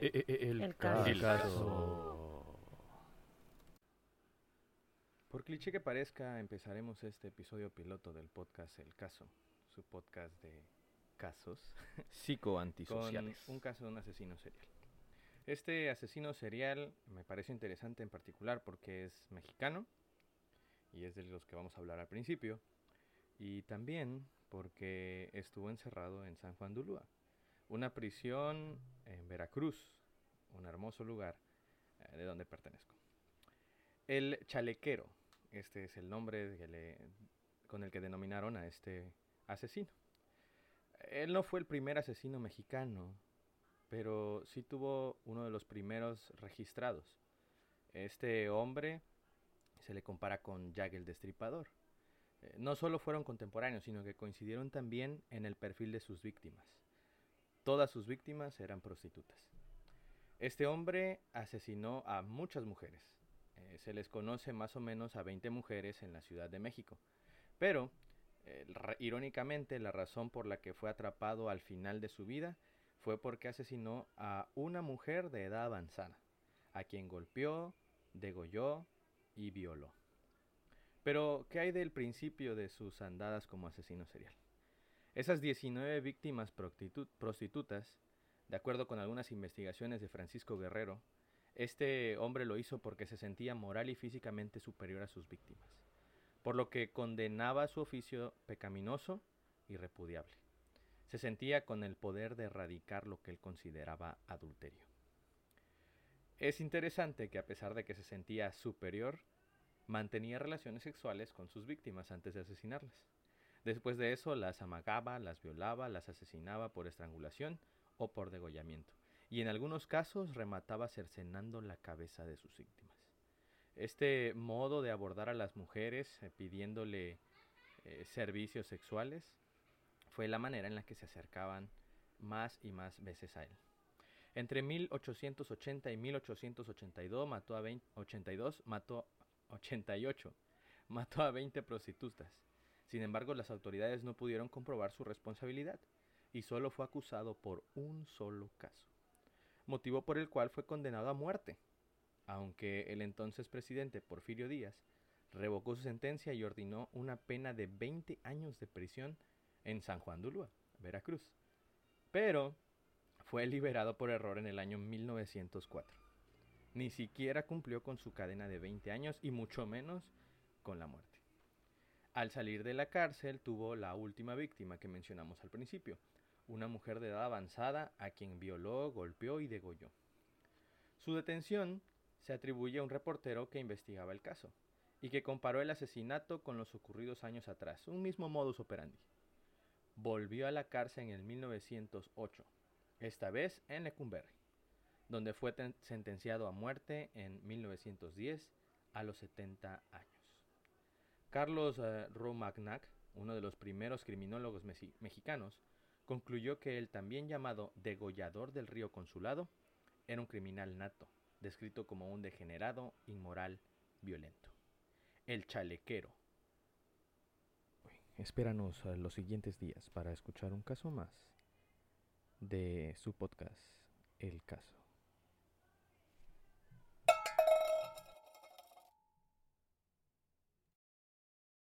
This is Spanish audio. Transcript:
Eh, eh, eh, el, El caso. caso. El caso. Por cliché que parezca, empezaremos este episodio piloto del podcast El Caso, su podcast de casos, con Psicoantisociales. un caso de un asesino serial. Este asesino serial me parece interesante en particular porque es mexicano y es de los que vamos a hablar al principio, y también porque estuvo encerrado en San Juan de Ulúa, una prisión en Veracruz, un hermoso lugar eh, de donde pertenezco. El chalequero, este es el nombre con el que denominaron a este asesino. Él no fue el primer asesino mexicano, pero sí tuvo uno de los primeros registrados. Este hombre se le compara con Jack el Destripador. Eh, No solo fueron contemporáneos, sino que coincidieron también en el perfil de sus víctimas. Todas sus víctimas eran prostitutas. Este hombre asesinó a muchas mujeres. Eh, se les conoce más o menos a 20 mujeres en la Ciudad de México. Pero, eh, irónicamente, la razón por la que fue atrapado al final de su vida fue porque asesinó a una mujer de edad avanzada, a quien golpeó, degolló y violó. Pero, ¿qué hay del principio de sus andadas como asesino serial? Esas 19 víctimas prostitu- prostitutas, de acuerdo con algunas investigaciones de Francisco Guerrero, este hombre lo hizo porque se sentía moral y físicamente superior a sus víctimas, por lo que condenaba su oficio pecaminoso y repudiable. Se sentía con el poder de erradicar lo que él consideraba adulterio. Es interesante que a pesar de que se sentía superior, mantenía relaciones sexuales con sus víctimas antes de asesinarlas. Después de eso las amagaba, las violaba, las asesinaba por estrangulación o por degollamiento, y en algunos casos remataba cercenando la cabeza de sus víctimas. Este modo de abordar a las mujeres eh, pidiéndole eh, servicios sexuales fue la manera en la que se acercaban más y más veces a él. Entre 1880 y 1882 mató a 20, 82, mató 88, mató a 20 prostitutas. Sin embargo, las autoridades no pudieron comprobar su responsabilidad y solo fue acusado por un solo caso, motivo por el cual fue condenado a muerte, aunque el entonces presidente Porfirio Díaz revocó su sentencia y ordenó una pena de 20 años de prisión en San Juan de Ulúa, Veracruz. Pero fue liberado por error en el año 1904. Ni siquiera cumplió con su cadena de 20 años y mucho menos con la muerte. Al salir de la cárcel tuvo la última víctima que mencionamos al principio, una mujer de edad avanzada a quien violó, golpeó y degolló. Su detención se atribuye a un reportero que investigaba el caso y que comparó el asesinato con los ocurridos años atrás, un mismo modus operandi. Volvió a la cárcel en el 1908, esta vez en Lecumberri, donde fue ten- sentenciado a muerte en 1910 a los 70 años. Carlos eh, Romagnac, uno de los primeros criminólogos mexicanos, concluyó que el también llamado degollador del río Consulado era un criminal nato, descrito como un degenerado, inmoral, violento. El chalequero. Espéranos los siguientes días para escuchar un caso más de su podcast El Caso.